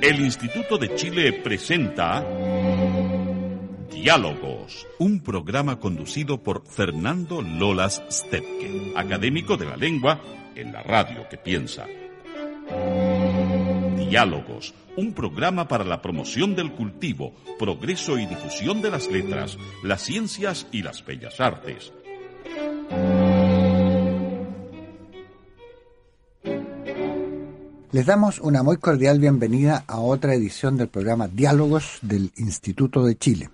El Instituto de Chile presenta Diálogos, un programa conducido por Fernando Lolas Stepke, académico de la lengua en la radio que piensa. Diálogos, un programa para la promoción del cultivo, progreso y difusión de las letras, las ciencias y las bellas artes. Les damos una muy cordial bienvenida a otra edición del programa Diálogos del Instituto de Chile.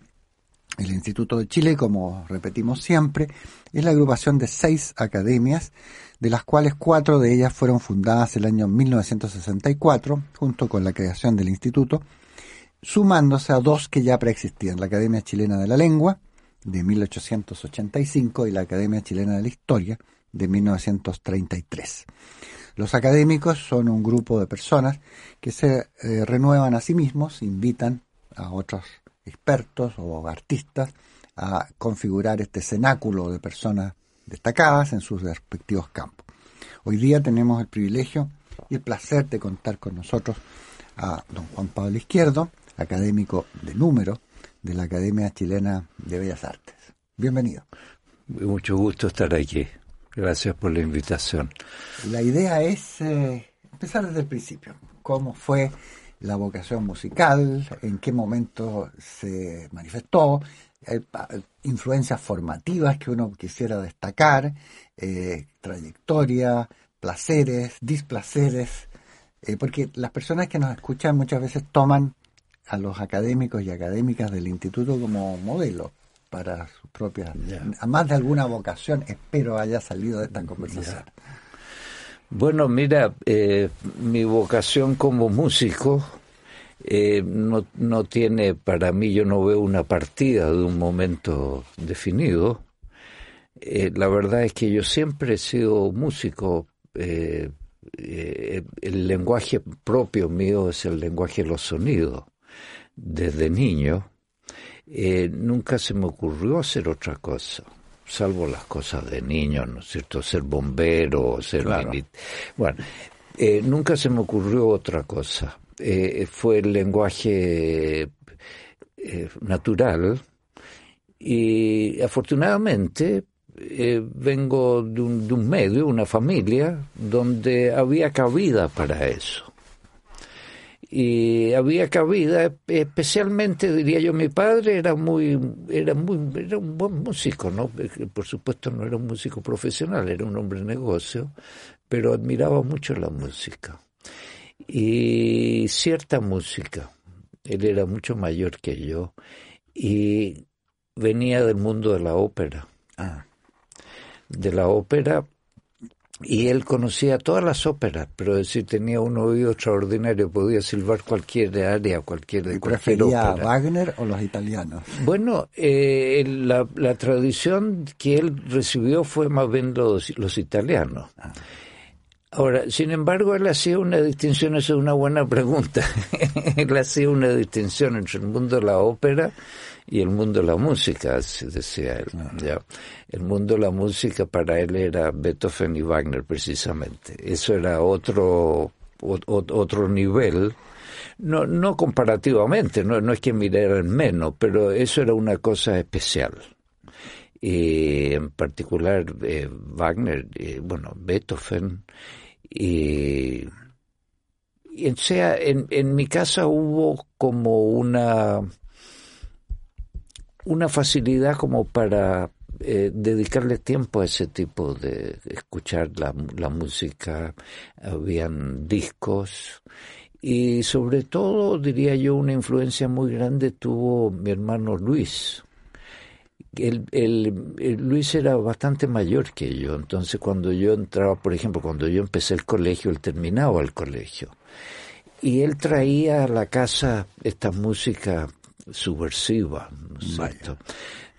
El Instituto de Chile, como repetimos siempre, es la agrupación de seis academias, de las cuales cuatro de ellas fueron fundadas el año 1964, junto con la creación del instituto, sumándose a dos que ya preexistían, la Academia Chilena de la Lengua, de 1885, y la Academia Chilena de la Historia, de 1933. Los académicos son un grupo de personas que se eh, renuevan a sí mismos, invitan a otros expertos o artistas a configurar este cenáculo de personas destacadas en sus respectivos campos. Hoy día tenemos el privilegio y el placer de contar con nosotros a don Juan Pablo Izquierdo, académico de número de la Academia Chilena de Bellas Artes. Bienvenido. Mucho gusto estar aquí. Gracias por la invitación. La idea es eh, empezar desde el principio. ¿Cómo fue la vocación musical? ¿En qué momento se manifestó? Eh, influencias formativas que uno quisiera destacar, eh, trayectoria, placeres, displaceres, porque las personas que nos escuchan muchas veces toman a los académicos y académicas del instituto como modelo para su propia, a más de alguna vocación, espero haya salido de esta conversación. Bueno, mira, eh, mi vocación como músico eh, no, no tiene, para mí, yo no veo una partida de un momento definido. Eh, la verdad es que yo siempre he sido músico. el lenguaje propio mío es el lenguaje de los sonidos. Desde niño, eh, nunca se me ocurrió hacer otra cosa, salvo las cosas de niño, ¿no es cierto? Ser bombero, ser Bueno, eh, nunca se me ocurrió otra cosa. Eh, fue el lenguaje natural y afortunadamente vengo de un, de un medio, una familia, donde había cabida para eso y había cabida, especialmente diría yo, mi padre era muy, era muy, era un buen músico, ¿no? Por supuesto no era un músico profesional, era un hombre de negocio, pero admiraba mucho la música. Y cierta música, él era mucho mayor que yo, y venía del mundo de la ópera. Ah. De la ópera y él conocía todas las óperas, pero decir, tenía un oído extraordinario, podía silbar cualquier área, cualquier de cualquier ópera. a Wagner o los italianos? Bueno, eh, la, la, tradición que él recibió fue más bien los, los italianos. Ah. Ahora, sin embargo, él hacía una distinción, esa es una buena pregunta, él hacía una distinción entre el mundo de la ópera y el mundo de la música, decía él. ¿ya? El mundo de la música para él era Beethoven y Wagner precisamente. Eso era otro, otro nivel. No, no comparativamente, no, no es que miraran menos, pero eso era una cosa especial. Y en particular eh, Wagner, eh, bueno, Beethoven, y, y sea, en, en mi casa hubo como una una facilidad como para eh, dedicarle tiempo a ese tipo de escuchar la, la música, habían discos y sobre todo diría yo una influencia muy grande tuvo mi hermano Luis. El, el, Luis era bastante mayor que yo, entonces cuando yo entraba, por ejemplo, cuando yo empecé el colegio, él terminaba el colegio. Y él traía a la casa esta música subversiva, ¿no es cierto?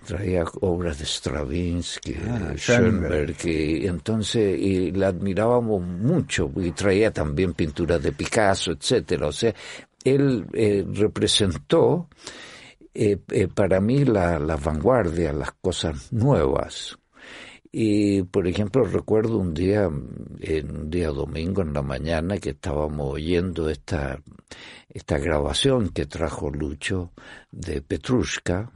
Traía obras de Stravinsky, ah, Schoenberg, y entonces y la admirábamos mucho, y traía también pinturas de Picasso, etcétera. O sea, él eh, representó eh, eh, para mí la, la vanguardia, las cosas nuevas. Y, por ejemplo, recuerdo un día, un día domingo en la mañana, que estábamos oyendo esta, esta grabación que trajo Lucho de Petrushka,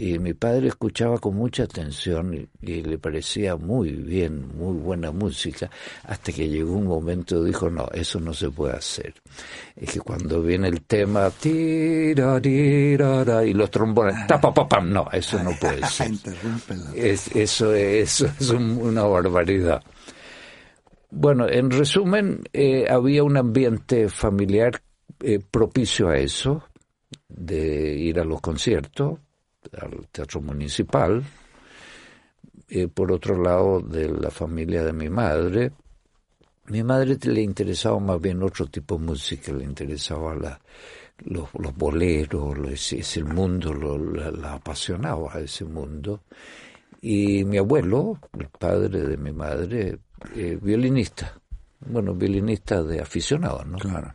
y mi padre escuchaba con mucha atención y, le parecía muy bien, muy buena música, hasta que llegó un momento dijo, no, eso no se puede hacer. Es que cuando viene el tema, tira, tira, y los trombones, tapa, no, eso no puede ser. es, eso, es, eso es una barbaridad. Bueno, en resumen, eh, había un ambiente familiar eh, propicio a eso, de ir a los conciertos, al Teatro Municipal. Por otro lado, de la familia de mi madre, mi madre le interesaba más bien otro tipo de música, le interesaba la, los, boleros, ese, mundo, lo, la, apasionaba ese mundo. Y mi abuelo, el padre de mi madre, eh, violinista, bueno, violinista de aficionado, ¿no? Claro.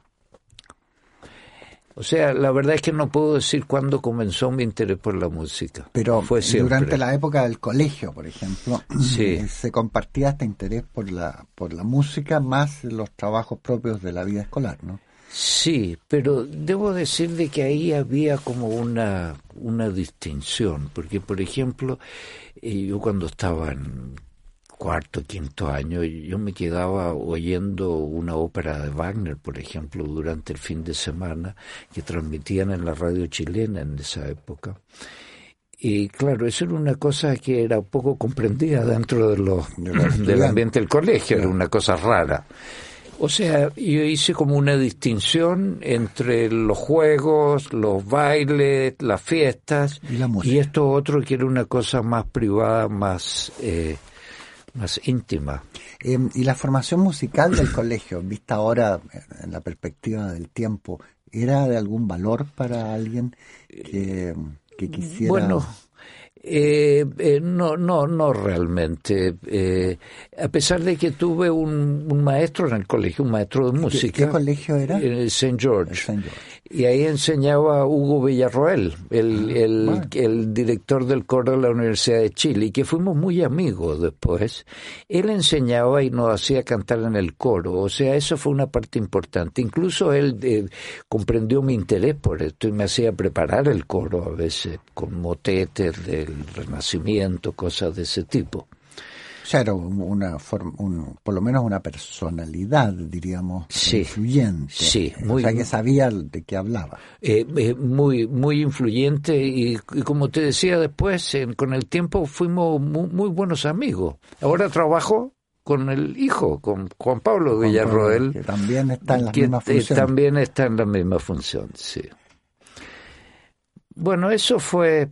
O sea, la verdad es que no puedo decir cuándo comenzó mi interés por la música. Pero Fue durante la época del colegio, por ejemplo, se compartía este interés por la, por la música más los trabajos propios de la vida escolar, ¿no? Sí, pero debo decir de que ahí había como una, una distinción, porque por ejemplo, eh, yo cuando estaba en cuarto, quinto año, yo me quedaba oyendo una ópera de Wagner, por ejemplo, durante el fin de semana, que transmitían en la radio chilena en esa época. Y claro, eso era una cosa que era poco comprendida dentro de lo, del ambiente del colegio, era una cosa rara. O sea, yo hice como una distinción entre los juegos, los bailes, las fiestas y, y esto otro que era una cosa más privada, más... Eh, más íntima. Em, y la formación musical del colegio, vista ahora en la perspectiva del tiempo, ¿era de algún valor para alguien que, que quisiera? Bueno, eh, eh, no, no, no realmente. Eh, a pesar de que tuve un, un, maestro en el colegio, un maestro de música. ¿Qué, colegio era? El St. George. Y ahí enseñaba Hugo Villarroel, el, ah, el, el, director del coro de la Universidad de Chile, y que fuimos muy amigos después. Él enseñaba y nos hacía cantar en el coro, o sea, eso fue una parte importante. Incluso él comprendió mi interés por esto y me hacía preparar el coro a veces con motetes del renacimiento, cosas de ese tipo. O sea, era una forma, por lo menos una personalidad, diríamos, influyente. Sí, muy, o sea, que sabía de qué hablaba. Eh, eh, muy, muy influyente y, como te decía después, con el tiempo fuimos muy, buenos amigos. Ahora trabajo con el hijo, con Juan Pablo Villarroel. Que también está en la misma función. También está en la misma función, sí. Bueno, eso fue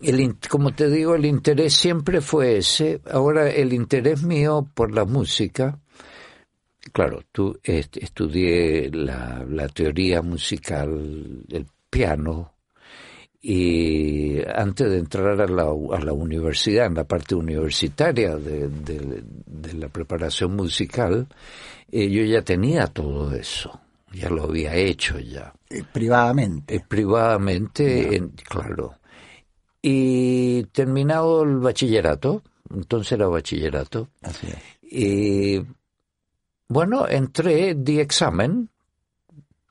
el, como te digo, el interés siempre fue ese. Ahora, el interés mío por la música, claro, tú estudié la, la, teoría musical, el piano, y antes de entrar a la, a la universidad, en la parte universitaria de, de, la preparación musical, eh, yo ya tenía todo eso, ya lo había hecho ya. Eh, privadamente. Eh, privadamente, claro. Y terminado el bachillerato, entonces era bachillerato, y bueno, entré, di examen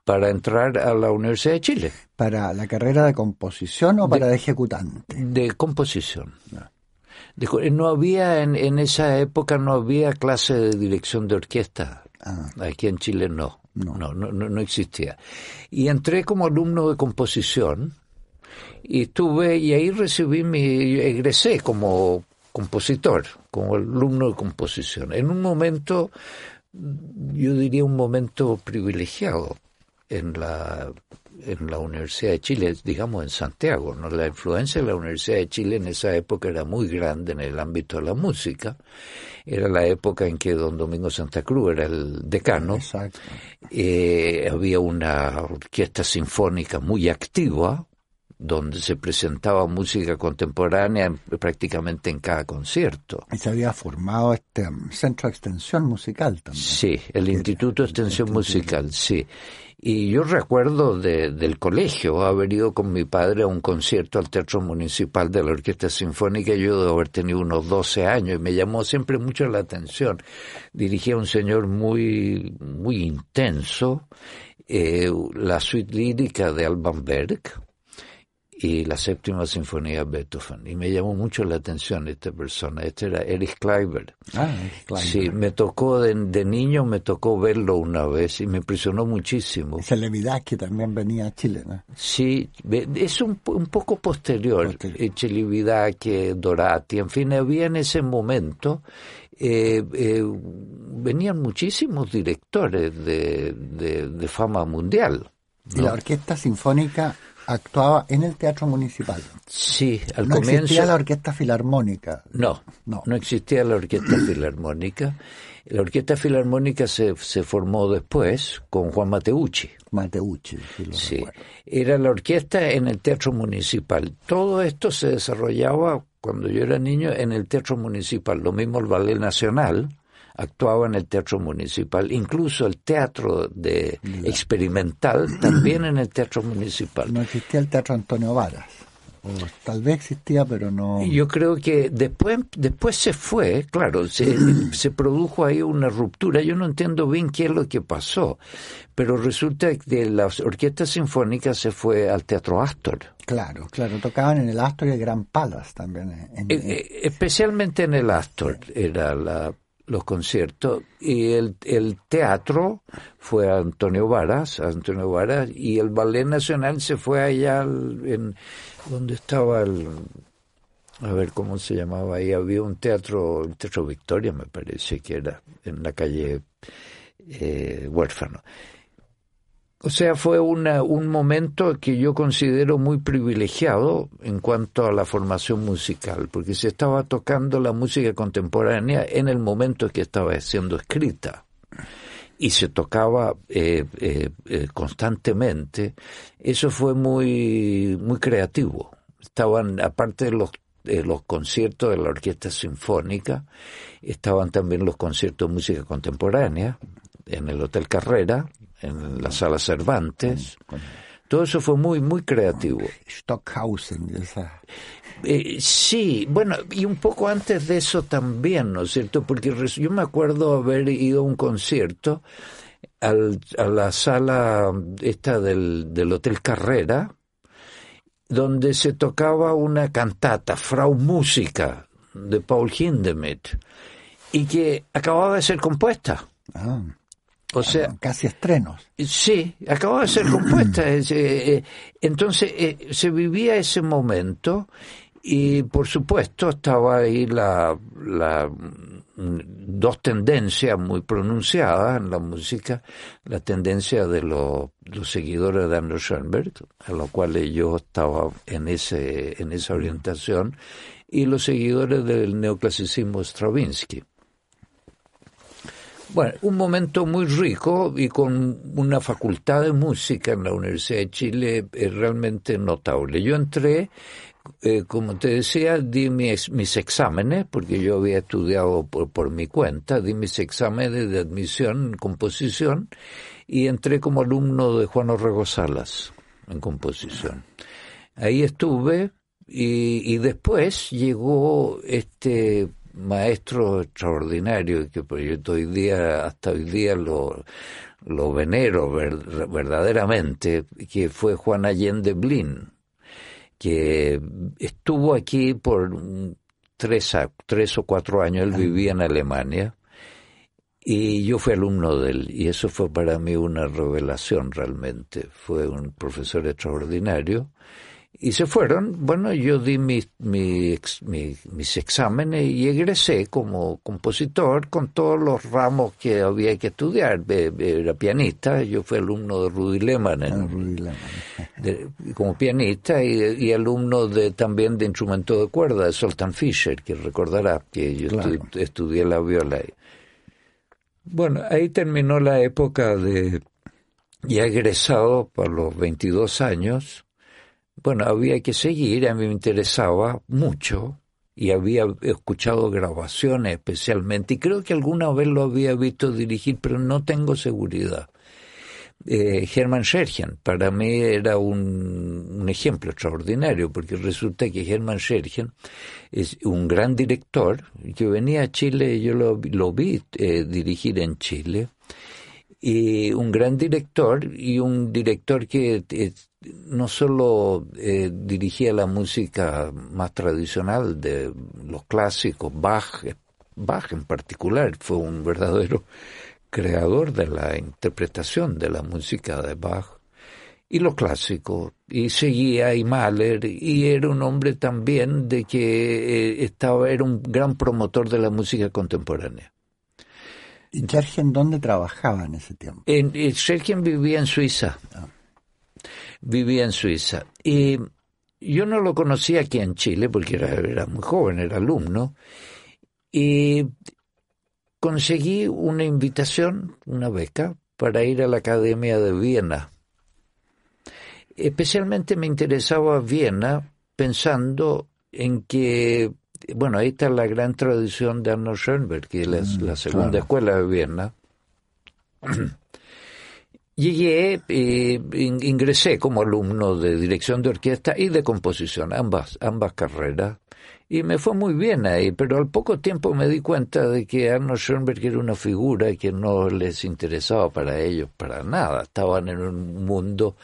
para entrar a la Universidad de Chile. ¿Para la carrera de composición o para de ejecutante? De composición. No. no había, en, en, esa época no había clase de dirección de orquesta. Ah. Aquí en Chile no. No. No, no, no existía. Y entré como alumno de composición y estuve y ahí recibí mi egresé como compositor, como alumno de composición. En un momento, yo diría un momento privilegiado. en la en la Universidad de Chile, digamos en Santiago, ¿no? La influencia de la Universidad de Chile en esa época era muy grande en el ámbito de la música. Era la época en que don Domingo Santa Cruz era el decano. Exacto. Eh, había una orquesta sinfónica muy activa, donde se presentaba música contemporánea prácticamente en cada concierto. Y se había formado este centro de extensión musical también. Sí, el Instituto de Extensión Musical, sí. Y yo recuerdo de, del colegio haber ido con mi padre a un concierto al Teatro Municipal de la Orquesta Sinfónica. Yo debo haber tenido unos 12 años y me llamó siempre mucho la atención. Dirigía un señor muy, muy intenso, eh, la suite lírica de Alban Berg, y la séptima sinfonía de Beethoven. Y me llamó mucho la atención esta persona. Este era Erich Kleiber. Ah, Erich Kleiber. Sí, me tocó de, de, niño, me tocó verlo una vez y me impresionó muchísimo. Celevidad que también venía a Chile, ¿no? Sí, es un, un poco posterior. posterior. Celibidache, Dorati, en fin, había en ese momento eh, eh, venían muchísimos directores de, de, de fama mundial. ¿no? Y la Orquesta Sinfónica actuaba en el Teatro Municipal. Sí, al no comienzo. existía la Orquesta Filarmónica. No, no, no existía la Orquesta Filarmónica. La Orquesta Filarmónica se, se formó después con Juan Mateucci. Mateucci, sí, lo sí. recuerdo. Era la orquesta en el Teatro Municipal. Todo esto se desarrollaba cuando yo era niño en el Teatro Municipal. Lo mismo el Ballet Nacional actuaba en el Teatro Municipal, incluso el Teatro de Experimental también en el Teatro Municipal. No existía el Teatro Antonio Varas. O tal vez existía, pero no. Yo creo que después, después se fue, claro, se, se produjo ahí una ruptura. Yo no entiendo bien qué es lo que pasó, pero resulta que la orquesta sinfónica se fue al Teatro Astor. Claro, claro, tocaban en el Astor y el Gran Palace también. En, en... Especialmente en el Astor era la los conciertos. Y el, el teatro fue a Antonio Varas, Antonio Varas y el ballet nacional se fue allá en donde estaba el a ver cómo se llamaba ahí había un teatro el teatro Victoria me parece que era en la calle eh, huérfano o sea, fue una, un momento que yo considero muy privilegiado en cuanto a la formación musical, porque se estaba tocando la música contemporánea en el momento que estaba siendo escrita y se tocaba eh, eh, eh, constantemente. Eso fue muy, muy creativo. Estaban, aparte de los de los conciertos de la Orquesta Sinfónica, estaban también los conciertos de música contemporánea en el Hotel Carrera, en la sala Cervantes. Todo eso fue muy, muy creativo. Stockhausen, esa. Eh, sí, bueno, y un poco antes de eso también, ¿no es cierto? Porque yo me acuerdo haber ido a un concierto al, a la sala esta del, del Hotel Carrera, donde se tocaba una cantata, Frau Música, de Paul Hindemith, y que acababa de ser compuesta. Ah. O sea, casi estrenos. Sí, acababa de ser compuesta. eh, entonces eh, se vivía ese momento y por supuesto estaba ahí la, la dos tendencias muy pronunciadas en la música, la tendencia de los, los seguidores de Andrew Schoenberg, a los cuales yo estaba en ese en esa orientación, y los seguidores del neoclasicismo Stravinsky. Bueno, un momento muy rico y con una facultad de música en la Universidad de Chile eh, realmente notable. Yo entré, eh, como te decía, di mis, mis, exámenes, porque yo había estudiado por, por mi cuenta, di mis exámenes de admisión en composición y entré como alumno de Juan Orrego Salas en composición. Ahí estuve y, y después llegó este maestro extraordinario que hoy día hasta hoy día lo, lo venero ver, verdaderamente que fue Juan Allende Blin que estuvo aquí por tres, tres o cuatro años él vivía en Alemania y yo fui alumno de él y eso fue para mí una revelación realmente. Fue un profesor extraordinario y se fueron. Bueno, yo di mis, mis, mis, exámenes y egresé como compositor con todos los ramos que había que estudiar. Era pianista, yo fui alumno de Rudy Lehmann, ah, como pianista y, alumno de también de instrumento de cuerda de Soltan Fischer, que recordará que yo estudié la viola. Bueno, ahí terminó la época de ya egresado por los 22 años bueno, había que seguir, a mí me interesaba mucho y había escuchado grabaciones especialmente y creo que alguna vez lo había visto dirigir, pero no tengo seguridad. Eh, Hermann Scherchen para mí era un, ejemplo extraordinario porque resulta que Hermann Scherchen es un gran director que venía a Chile, yo lo, lo vi eh, dirigir en Chile y un gran director y un director que eh, no solo eh, dirigía la música más tradicional de los clásicos, Bach, Bach en particular, fue un verdadero creador de la interpretación de la música de Bach y lo clásico, y seguía y Mahler, y era un hombre también de que eh, estaba, era un gran promotor de la música contemporánea. ¿Y Sergio dónde trabajaba en ese tiempo? En, Sergio vivía en Suiza. Vivía en Suiza. Y yo no lo conocía aquí en Chile porque era, era muy joven, era alumno. Y conseguí una invitación, una beca, para ir a la Academia de Viena. Especialmente me interesaba Viena pensando en que, bueno, ahí está la gran tradición de Arnold Schoenberg, que es la, mm, segunda escuela de Viena. Llegué, eh, ingresé como alumno de dirección de orquesta y de composición, ambas, ambas carreras, y me fue muy bien ahí, pero al poco tiempo me di cuenta de que Arnold Schoenberg era una figura que no les interesaba para ellos, para nada, estaban en un mundo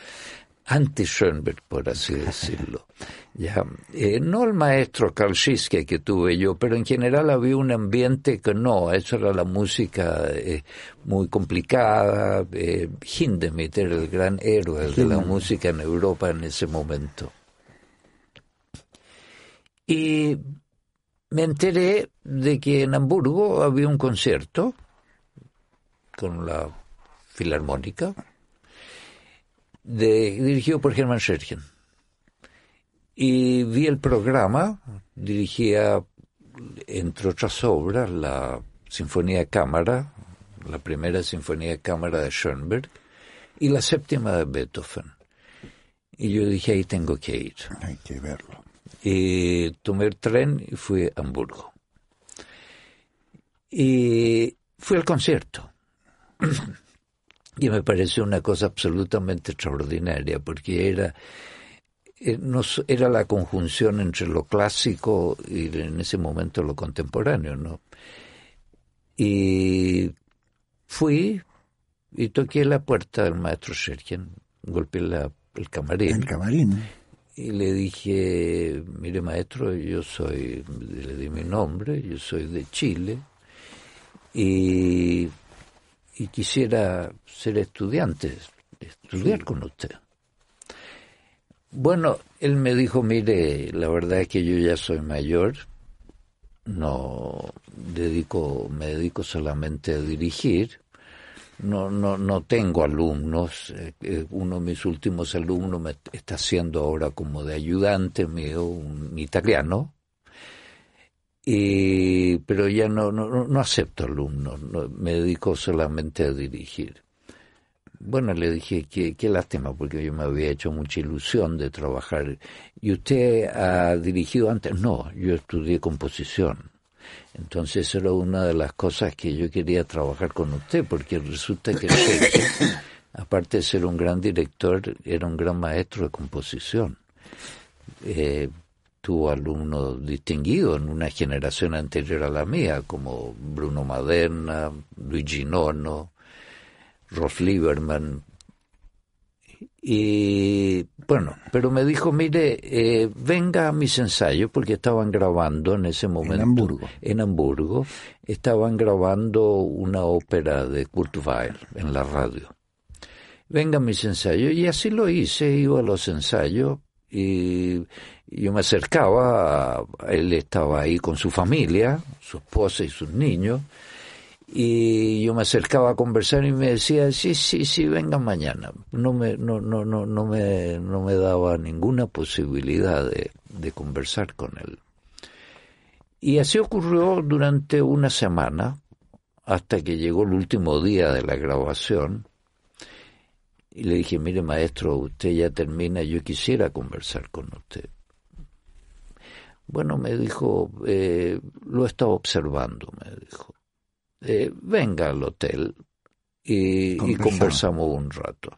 anti-Schoenberg, por así decirlo. Ya, eh, no el maestro Karl que tuve yo, pero en general había un ambiente que no, eso era la música eh, muy complicada. Eh, Hindemith era el gran héroe de la música en Europa en ese momento. Y me enteré de que en Hamburgo había un concierto con la Filarmónica dirigido por Hermann Scherchen. Y vi el programa, dirigía, entre otras obras, la Sinfonía de Cámara, la primera Sinfonía de Cámara de Schoenberg, y la séptima de Beethoven. Y yo dije, ahí tengo que ir. Hay que verlo. Y tomé el tren y fui a Hamburgo. Y fui al concierto. Y me pareció una cosa absolutamente extraordinaria, porque era, era la conjunción entre lo clásico y en ese momento lo contemporáneo, ¿no? Y fui y toqué la puerta del maestro Sergien, golpeé el camarín. El camarín. Y le dije, mire maestro, yo soy, le di mi nombre, yo soy de Chile, y y quisiera ser estudiante, estudiar con usted. Bueno, él me dijo, mire, la verdad es que yo ya soy mayor, no dedico, me dedico solamente a dirigir, no, no, no tengo alumnos, eh, eh, uno de mis últimos alumnos me está haciendo ahora como de ayudante mío, un italiano, y, pero ya no, no, no acepto alumnos, me dedico solamente a dirigir. Bueno, le dije, qué, qué lástima, porque yo me había hecho mucha ilusión de trabajar. ¿Y usted ha dirigido antes? No, yo estudié composición. Entonces era una de las cosas que yo quería trabajar con usted, porque resulta que aparte de ser un gran director, era un gran maestro de composición. Eh, tuvo alumnos distinguidos en una generación anterior a la mía, como Bruno Maderna, Luigi Nono, Rolf Lieberman. Y bueno, pero me dijo, mire, eh, venga a mis ensayos, porque estaban grabando en ese momento. En Hamburgo. En Hamburgo. Estaban grabando una ópera de Kurt Weill en la radio. Venga a mis ensayos. Y así lo hice, iba a los ensayos Y yo me acercaba, él estaba ahí con su familia, su esposa y sus niños, y yo me acercaba a conversar y me decía, sí, sí, sí, venga mañana. No me, no, no, no, no me, no me daba ninguna posibilidad de, de conversar con él. Y así ocurrió durante una semana, hasta que llegó el último día de la grabación, y le dije, mire maestro, usted ya termina, yo quisiera conversar con usted. Bueno, me dijo, eh, lo he estado observando, me dijo. Eh, venga al hotel y, conversamos un rato.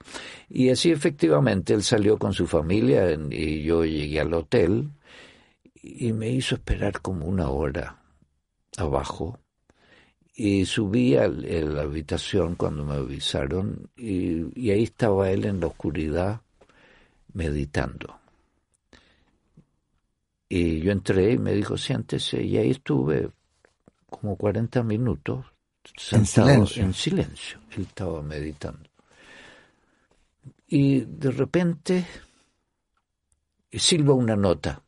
Y así efectivamente él salió con su familia y yo llegué al hotel y me hizo esperar como una hora abajo y subí a la habitación cuando me avisaron y, y, ahí estaba él en la oscuridad meditando. Y yo entré y me dijo, siéntese, y ahí estuve como 40 minutos sentado en silencio. en silencio. Él estaba meditando. Y de repente silba una nota.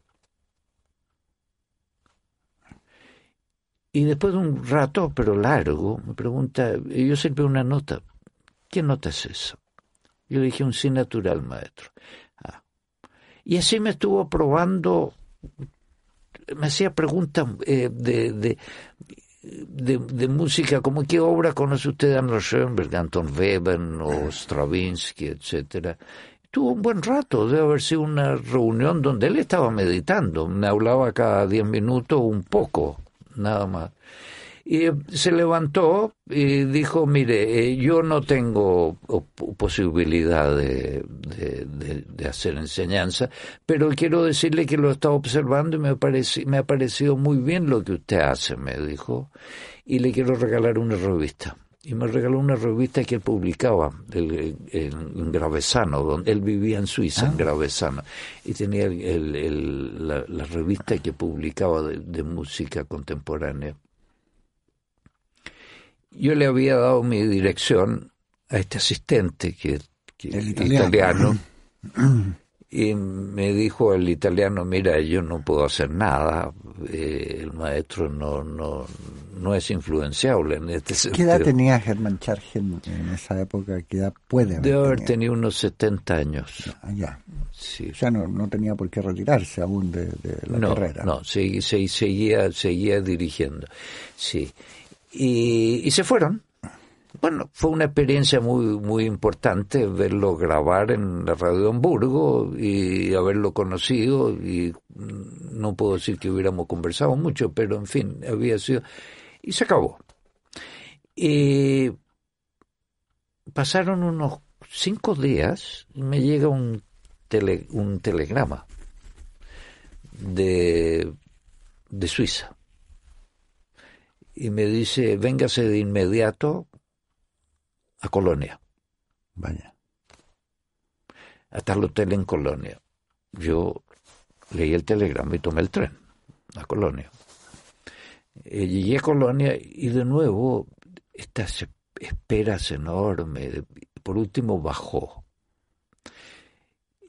Y después de un rato, pero largo, me pregunta, yo silbé una nota. ¿Qué nota es eso? Yo le dije un sí natural, maestro. Ah. Y así me estuvo probando, me hacía preguntas eh, de, de, música, como qué obra conoce usted Arnold Schoenberg, Anton Webern o Stravinsky, etcétera. Tuvo un buen rato, debe haber sido una reunión donde él estaba meditando, me hablaba cada diez minutos un poco, nada más. Y se levantó y dijo, mire, eh, yo no tengo posibilidad de, de, hacer enseñanza, pero quiero decirle que lo he estado observando y me, me ha parecido muy bien lo que usted hace, me dijo, y le quiero regalar una revista. Y me regaló una revista que él publicaba en Gravesano, donde él vivía en Suiza, en ah. Gravesano, y tenía la, la, revista que publicaba de música contemporánea yo le había dado mi dirección a este asistente, que, es italiano. y me dijo el italiano, mira, yo no puedo hacer nada, eh, el maestro no, no, no es influenciable en este sentido. ¿Qué edad tenía Germán Chargen en esa época? ¿Qué edad puede haber Debe haber tenido unos 70 años. Ah, ya. Sí. O sea, no, no tenía por qué retirarse aún de, la carrera. No, seguía, seguía dirigiendo. Sí y, se fueron. Bueno, fue una experiencia muy muy importante verlo grabar en la radio de Hamburgo y haberlo conocido y no puedo decir que hubiéramos conversado mucho, pero en fin, había sido y se acabó. Y pasaron unos cinco días y me llega un tele, un telegrama de de Suiza y me dice, véngase de inmediato a Colonia. Vaya. Hasta el hotel en Colonia. Yo leí el telegrama y tomé el tren a Colonia. Eh, llegué a Colonia y de nuevo estas esperas enormes. Por último bajó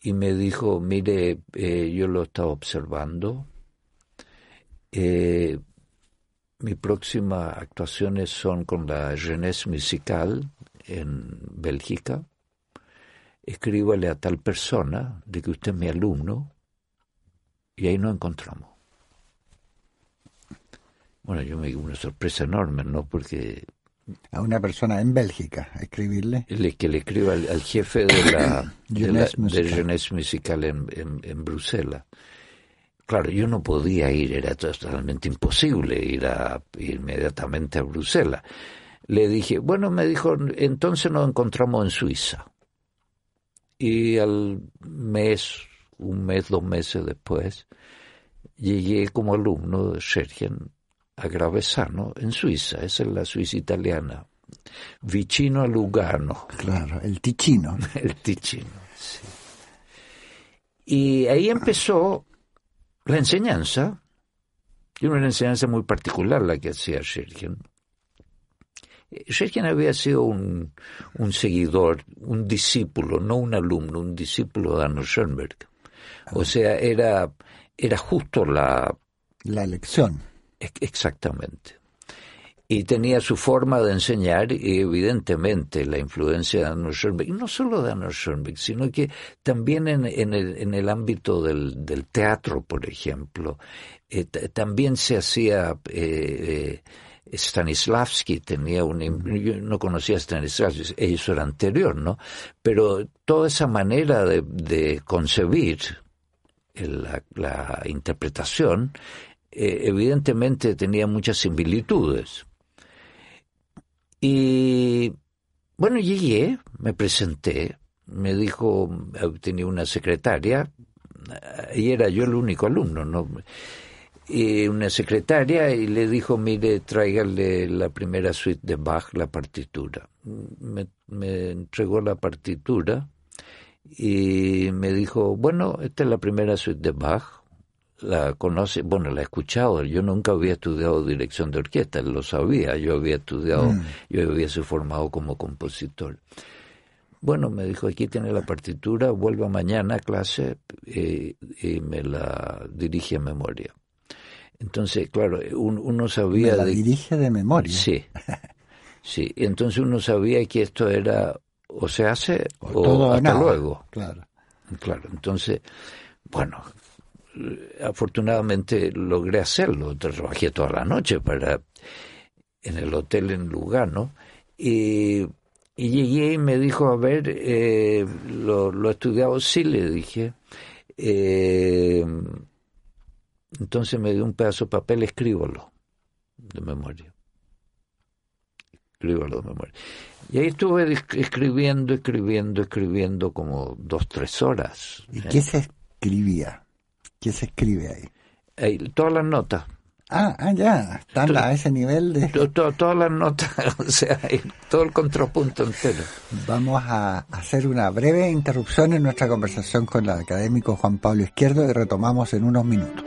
y me dijo, mire, eh, yo lo estaba observando. Eh, mi próxima actuaciones son con la Jeunesse Musical en Bélgica. Escríbale a tal persona de que usted es mi alumno y ahí nos encontramos. Bueno, yo me dio una sorpresa enorme, ¿no? Porque... A una persona en Bélgica, escribirle. que le escriba al, jefe de la, de Jeunesse Musical en, en Bruselas. Claro, yo no podía ir, era totalmente imposible ir a, inmediatamente a Bruselas. Le dije, bueno, me dijo, entonces nos encontramos en Suiza. Y al mes, un mes, dos meses después, llegué como alumno de Schergen a Gravesano, en Suiza, esa es la Suiza italiana, vicino a Lugano. Claro, el Ticino. el Ticino, sí. Y ahí empezó la enseñanza, y una enseñanza muy particular la que hacía Schergen. Schergen había sido un, un, seguidor, un discípulo, no un alumno, un discípulo de Arnold Schoenberg. O sea, era, era justo la... La elección. Exactamente. Y tenía su forma de enseñar y evidentemente la influencia de Arnold Schoenberg, no solo de Arnold Schoenberg, sino que también en, el, en el ámbito del, del teatro, por ejemplo, eh, también se hacía... Eh, Stanislavski tenía un... Yo no conocía a Stanislavski, eso era anterior, ¿no? Pero toda esa manera de, concebir la, interpretación, eh, evidentemente tenía muchas similitudes. Y bueno, llegué, me presenté, me dijo, tenía una secretaria, y era yo el único alumno, ¿no? y una secretaria y le dijo, mire, tráigale la primera suite de Bach, la partitura. Me, me, entregó la partitura y me dijo, bueno, esta es la primera suite de Bach. La conoce, bueno, la he escuchado. Yo nunca había estudiado dirección de orquesta, él lo sabía. Yo había estudiado, mm. yo había sido formado como compositor. Bueno, me dijo, aquí tiene la partitura, vuelva mañana a clase y, y me la dirige a memoria. Entonces, claro, uno, sabía... Me la dirige de memoria. Sí, sí. Entonces uno sabía que esto era o se hace o, hasta luego. Claro. Claro, entonces, bueno, afortunadamente logré hacerlo. Trabajé toda la noche para en el hotel en Lugano y, y llegué y me dijo, a ver, eh, lo, lo he estudiado, sí, le dije. Eh, entonces me dio un pedazo de papel, escríbalo de memoria. Escríbalo de memoria. Y ahí estuve escribiendo, escribiendo, escribiendo como dos, tres horas. ¿Y qué se escribía? ¿Qué se escribe ahí? ahí todas las notas. Ah, ah, ya, están a ese nivel de... todas las notas, o sea, todo el contrapunto entero. Vamos a hacer una breve interrupción en nuestra conversación con el académico Juan Pablo Izquierdo y retomamos en unos minutos.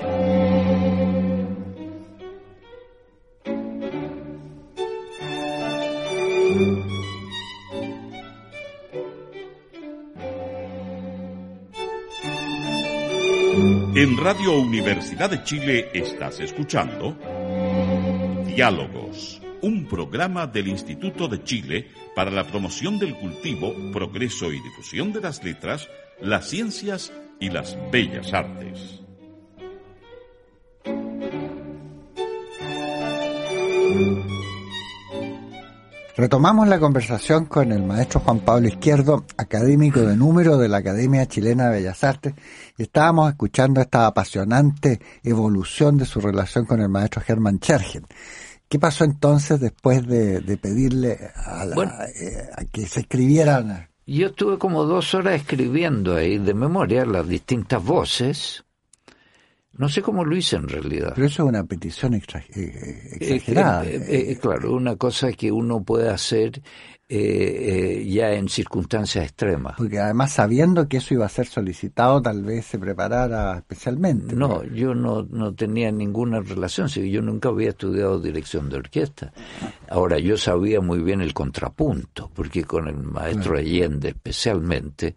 Radio Universidad de Chile estás escuchando Diálogos, un programa del Instituto de Chile para la promoción del cultivo, progreso y difusión de las letras, las ciencias y las bellas artes. Retomamos la conversación con el maestro Juan Pablo Izquierdo, académico de número de la Academia Chilena de Bellas Artes, y estábamos escuchando esta apasionante evolución de su relación con el maestro Germán Chergen. ¿Qué pasó entonces después de, pedirle eh, a, que se escribieran? Yo estuve como dos horas escribiendo ahí de memoria las distintas voces no sé cómo lo hice en realidad. Pero eso es una petición eh, eh, exagerada. Eh, claro, una cosa que uno puede hacer ya en circunstancias extremas. Porque además sabiendo que eso iba a ser solicitado, tal vez se preparara especialmente. No, yo no, no tenía ninguna relación, yo nunca había estudiado dirección de orquesta. Ahora, yo sabía muy bien el contrapunto, porque con el maestro Allende especialmente,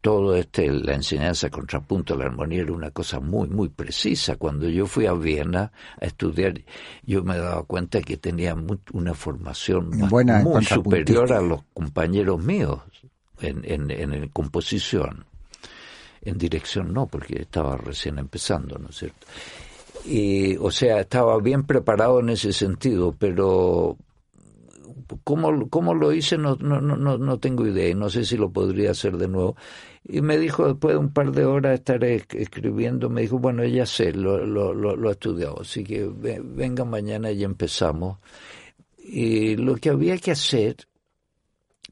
todo este, la enseñanza contrapunto, la armonía era una cosa muy, muy precisa. Cuando yo fui a Viena a estudiar, yo me daba cuenta que tenía una formación muy superior a los compañeros míos en, en, en, composición. En dirección no, porque estaba recién empezando, ¿no es cierto? Y, o sea, estaba bien preparado en ese sentido, pero ¿Cómo, cómo lo hice? No, no, no, no tengo idea y no sé si lo podría hacer de nuevo. Y me dijo, después de un par de horas estaré escribiendo, me dijo, bueno, ya sé, lo, lo, lo, he estudiado, así que venga mañana y empezamos. Y lo que había que hacer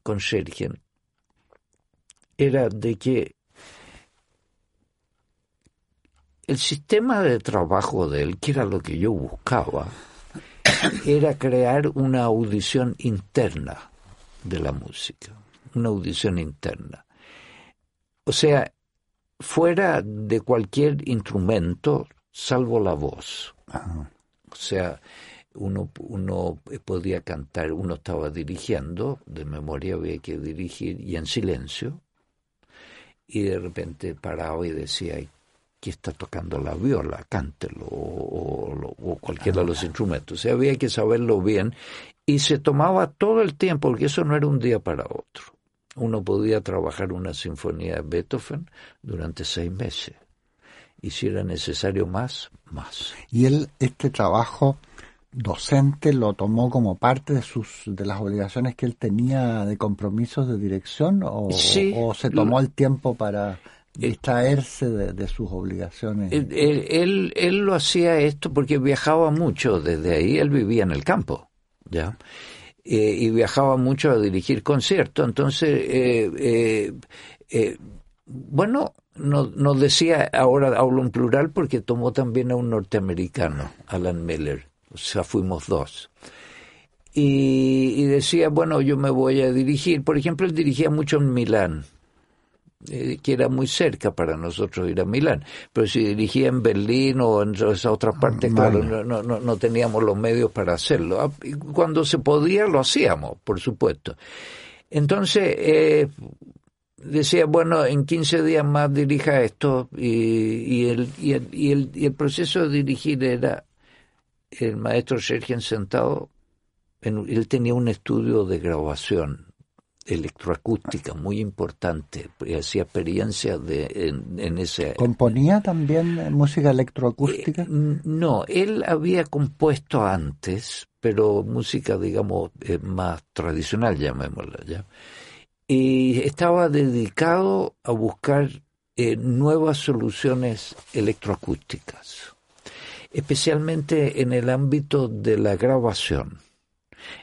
con Sergio era de que el sistema de trabajo de él, que era lo que yo buscaba, era crear una audición interna de la música, una audición interna. O sea, fuera de cualquier instrumento, salvo la voz. O sea, uno, uno podía cantar, uno estaba dirigiendo, de memoria había que dirigir, y en silencio. y de repente paraba y decía, que está tocando la viola, cántelo, o, o, cualquiera de los instrumentos. O sea, había que saberlo bien y se tomaba todo el tiempo, porque eso no era un día para otro. Uno podía trabajar una sinfonía de Beethoven durante seis meses. Y si era necesario más, más. Y él, este trabajo docente lo tomó como parte de sus de las obligaciones que él tenía de compromisos de dirección o, o se tomó el tiempo para distraerse de, sus obligaciones. Él, él, lo hacía esto porque viajaba mucho desde ahí, él vivía en el campo, ¿ya? Eh, y viajaba mucho a dirigir conciertos, entonces, eh, eh, bueno, nos decía, ahora hablo en plural porque tomó también a un norteamericano, Alan Miller, o sea, fuimos dos. Y, y decía, bueno, yo me voy a dirigir, por ejemplo, él dirigía mucho en Milán, eh, que era muy cerca para nosotros ir a Milán. Pero si dirigía en Berlín o en esa otra parte, claro, no, no, no, teníamos los medios para hacerlo. Ah, cuando se podía, lo hacíamos, por supuesto. Entonces, eh, decía, bueno, en 15 días más dirija esto y, y, el, y, el, y, el, y el proceso de dirigir era el maestro Sergio sentado, en, él tenía un estudio de grabación electroacústica muy importante, hacía experiencia de, en, ese... ¿Componía también música electroacústica? Eh, no, él había compuesto antes, pero música, digamos, eh, más tradicional, llamémosla ya. Y estaba dedicado a buscar eh, nuevas soluciones electroacústicas, especialmente en el ámbito de la grabación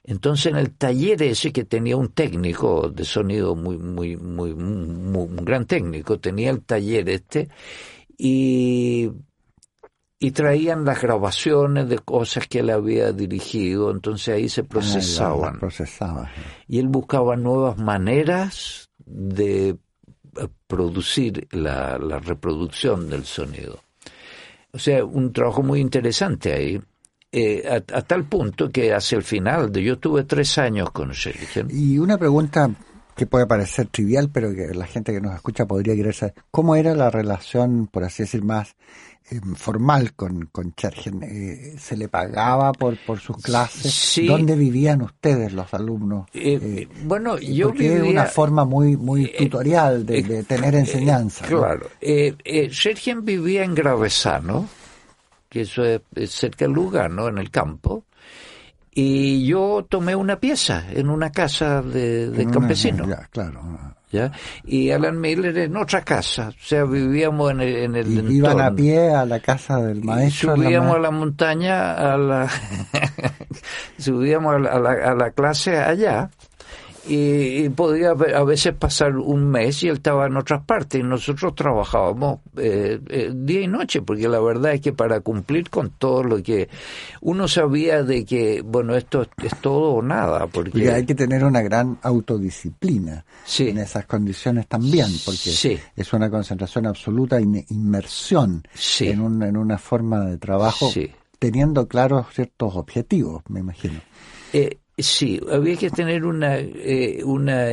entonces en el taller ese que tenía un técnico de sonido muy, muy, muy, un gran técnico, tenía el taller este y, y traían las grabaciones de cosas que él había dirigido, entonces ahí se ah, procesaban. Y él buscaba nuevas maneras de eh, producir la, la reproducción del sonido. O sea, un trabajo muy interesante ahí. Eh, a, tal punto que hacia el final, de, yo tuve tres años con Sergio. Y una pregunta que puede parecer trivial, pero que la gente que nos escucha podría querer saber, ¿cómo era la relación, por así decir, más eh, formal con, con Chergen? Eh, ¿Se le pagaba por, por sus clases? ¿Dónde vivían ustedes, los alumnos? bueno, yo porque vivía... una forma muy, muy tutorial de, tener enseñanza. claro. Sergio vivía en Gravesano, que eso es, cerca del lugar, ¿no? En el campo. Y yo tomé una pieza en una casa de, de campesinos. Ya, claro. ¿Ya? Y Alan Miller en otra casa. O sea, vivíamos en el, en el ¿Y iban a pie a la casa del maestro? subíamos a la montaña, a la subíamos a la, a la clase allá y, podía a veces pasar un mes y él estaba en otras partes. Y nosotros trabajábamos eh, eh, día y noche porque la verdad es que para cumplir con todo lo que uno sabía de que bueno esto es todo o nada porque hay que tener una gran autodisciplina en esas condiciones también porque es una concentración absoluta inmersión en, un, en una forma de trabajo teniendo claros ciertos objetivos me imagino. Eh, Sí, había que tener una, eh, una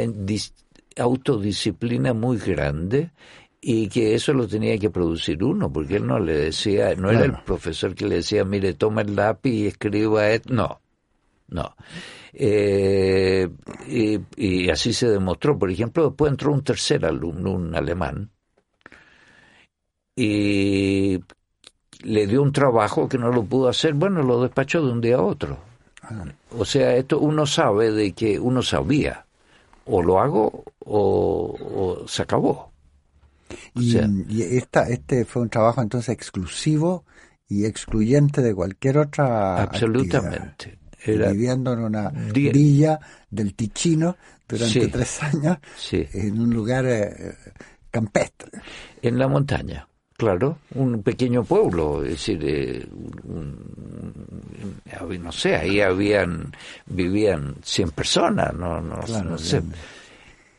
autodisciplina muy grande y que eso lo tenía que producir uno, porque él no le decía, no era el profesor que le decía, mire, toma el lápiz y escriba esto, no, no. Eh, y, y, así se demostró. Por ejemplo, después entró un tercer alumno, un alemán, y le dio un trabajo que no lo pudo hacer, bueno, lo despachó de un día a otro o sea, esto uno sabe de que uno sabía, o lo hago o, se acabó. y, esta, este fue un trabajo entonces exclusivo y excluyente de cualquier otra absolutamente. viviendo en una villa del Ticino durante tres años en un lugar eh, campestre. En la montaña Claro, un pequeño pueblo, es decir, eh, no sé, ahí habían, vivían 100 personas, no, no, sé.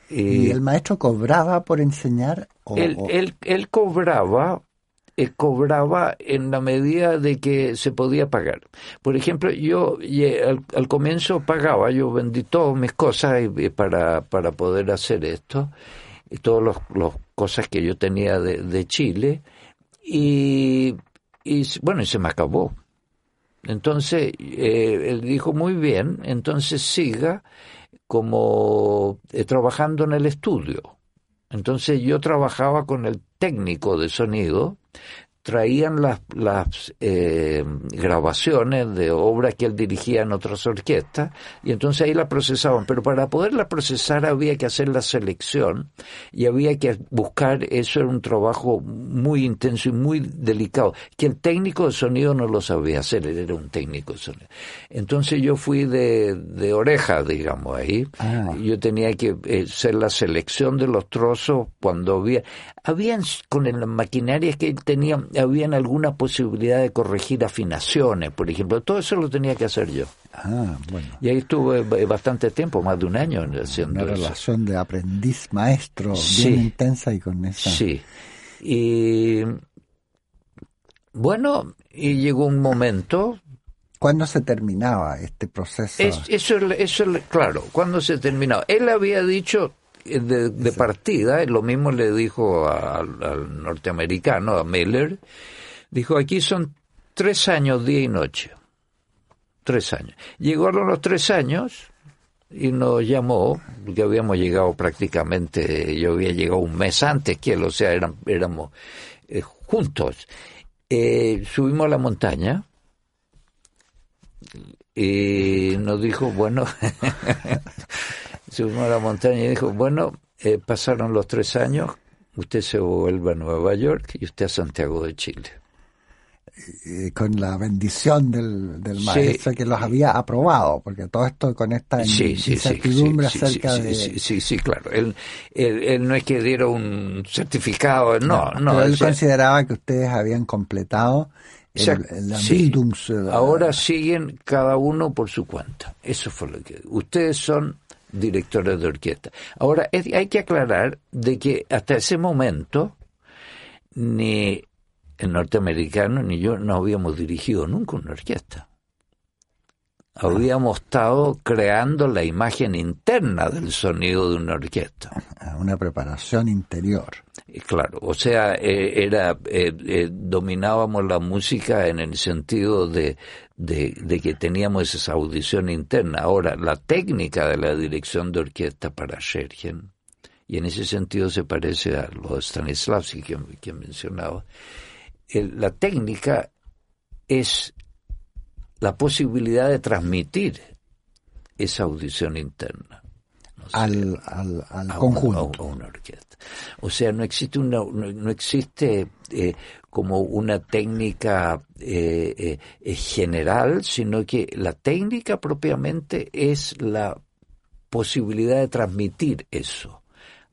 ¿Y el maestro cobraba por enseñar? él, él, cobraba, eh, cobraba en la medida de que se podía pagar. Por ejemplo, yo al, comienzo pagaba, yo vendí todas mis cosas para, para poder hacer esto y todas las cosas que yo tenía de, Chile, y, y, bueno, y se me acabó. Entonces, eh, él dijo, muy bien, entonces siga como eh, trabajando en el estudio. Entonces yo trabajaba con el técnico de sonido, traían las, las eh, grabaciones de obras que él dirigía en otras orquestas y entonces ahí la procesaban. Pero para poderla procesar había que hacer la selección y había que buscar, eso era un trabajo muy intenso y muy delicado, que el técnico de sonido no lo sabía hacer, él era un técnico de sonido. Entonces yo fui de, de oreja, digamos, ahí. Ah. Yo tenía que eh, hacer la selección de los trozos cuando había... Habían con las maquinarias que él tenía habían alguna posibilidad de corregir afinaciones, por ejemplo. Todo eso lo tenía que hacer yo. Ah, bueno. Y ahí estuve bastante tiempo, más de un año haciendo Una relación de aprendiz-maestro bien intensa y con esa... Sí. Y bueno, y llegó un momento... ¿Cuándo se terminaba este proceso? eso, eso, claro, ¿cuándo se terminaba? Él había dicho eh, de, partida, lo mismo le dijo al norteamericano, a Miller, dijo, aquí son tres años, día y noche. Tres años. Llegaron los tres años y nos llamó, porque habíamos llegado prácticamente, yo había llegado un mes antes que él, o sea, éramos eh, juntos. Eh, subimos a la montaña y nos dijo, bueno, subimos a la montaña y dijo, bueno, eh, pasaron los tres años, usted se vuelve a Nueva York y usted a Santiago de Chile. con la bendición del, maestro que los había aprobado, porque todo esto con esta incertidumbre acerca de... Sí, sí, claro. Él, él, no es que diera un certificado, no, no. él consideraba que ustedes habían completado el, Bildungs... Eh, Ahora siguen cada uno por su cuenta. Eso fue lo que... Ustedes son directores de orquesta. Ahora, hay que aclarar de que hasta ese momento ni el norteamericano ni yo no habíamos dirigido nunca una orquesta. Habíamos estado creando la imagen interna del sonido de una orquesta. Una preparación interior. Claro, o sea, eh, era eh, eh, dominábamos la música en el sentido de, de, que teníamos esa audición interna. Ahora, la técnica de la dirección de orquesta para Schergen, y en ese sentido se parece a lo de Stanislavski que, que mencionaba, la técnica es la posibilidad de transmitir esa audición interna. al, al, conjunto. una orquesta. O sea, no existe una, no, existe eh, como una técnica eh, eh, general, sino que la técnica propiamente es la posibilidad de transmitir eso